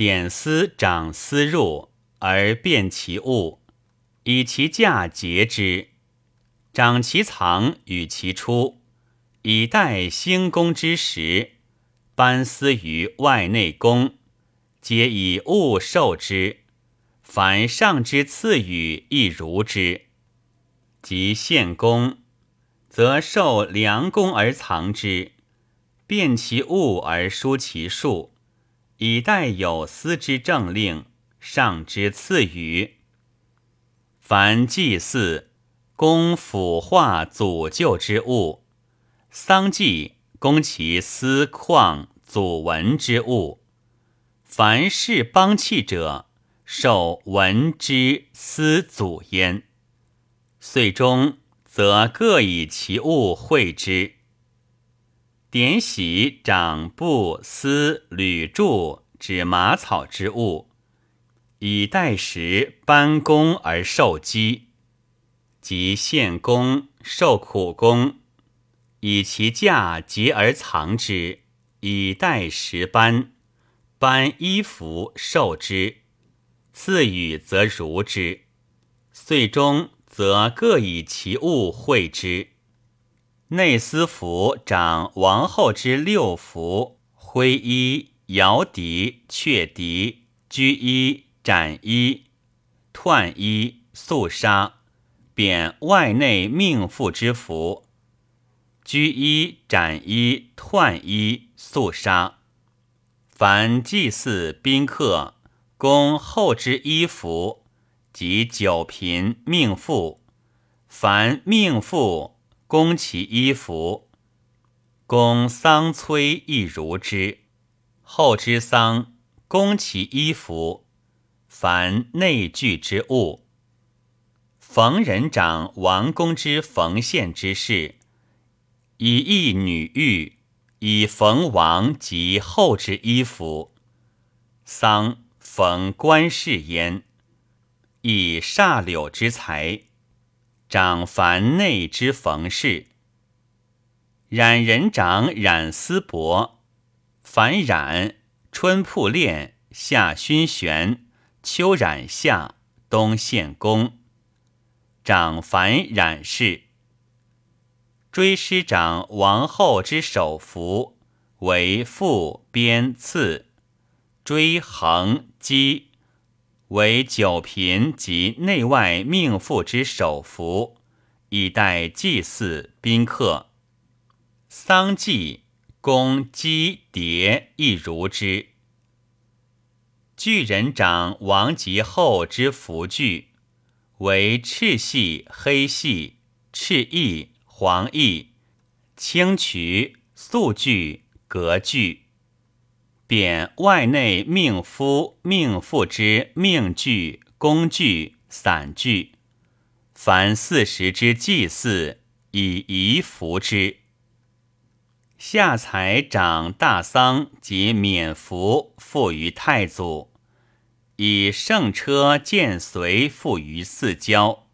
点丝长丝入而变其物，以其价节之，长其藏与其出，以待兴功之时。班丝于外内功，皆以物受之。凡上之赐予，亦如之。及献公，则受良功而藏之，变其物而书其数，以待有司之政令，上之赐予。凡祭祀、供腐化祖旧之物，丧祭供其司旷祖文之物，凡是邦器者。受文之思祖焉，岁终则各以其物会之。典喜长布丝履柱指马草之物，以待时班公而受积，即献公受苦功，以其价节而藏之，以待时班，班衣服受之。赐予则如之，岁终则各以其物会之。内司服长王后之六服：徽衣、摇笛、雀笛、居衣、斩衣、彖衣、素纱，贬外内命妇之服。居衣、斩衣、彖衣、素纱，凡祭祀宾客。供后之衣服，及九嫔命妇，凡命妇供其衣服，供丧催亦如之。后之丧，供其衣服，凡内具之物。逢人长王公之缝线之事，以义女玉，以缝王及后之衣服，丧。逢官事焉，以煞柳之才，长凡内之逢事。染人长染丝帛，凡染春铺练，夏熏玄，秋染夏，冬献公。长凡染氏。追师长王后之首服，为复编刺。追横击为九嫔及内外命妇之首服，以待祭祀宾客。丧祭公鸡蝶亦如之。巨人长王及后之服具，为赤系、黑系、赤翼、黄翼、青渠、素具、革具。贬外内命夫命妇之命具、工具、散具，凡四时之祭祀，以仪服之。下才长大丧及免服，付于太祖，以圣车见随付于四郊。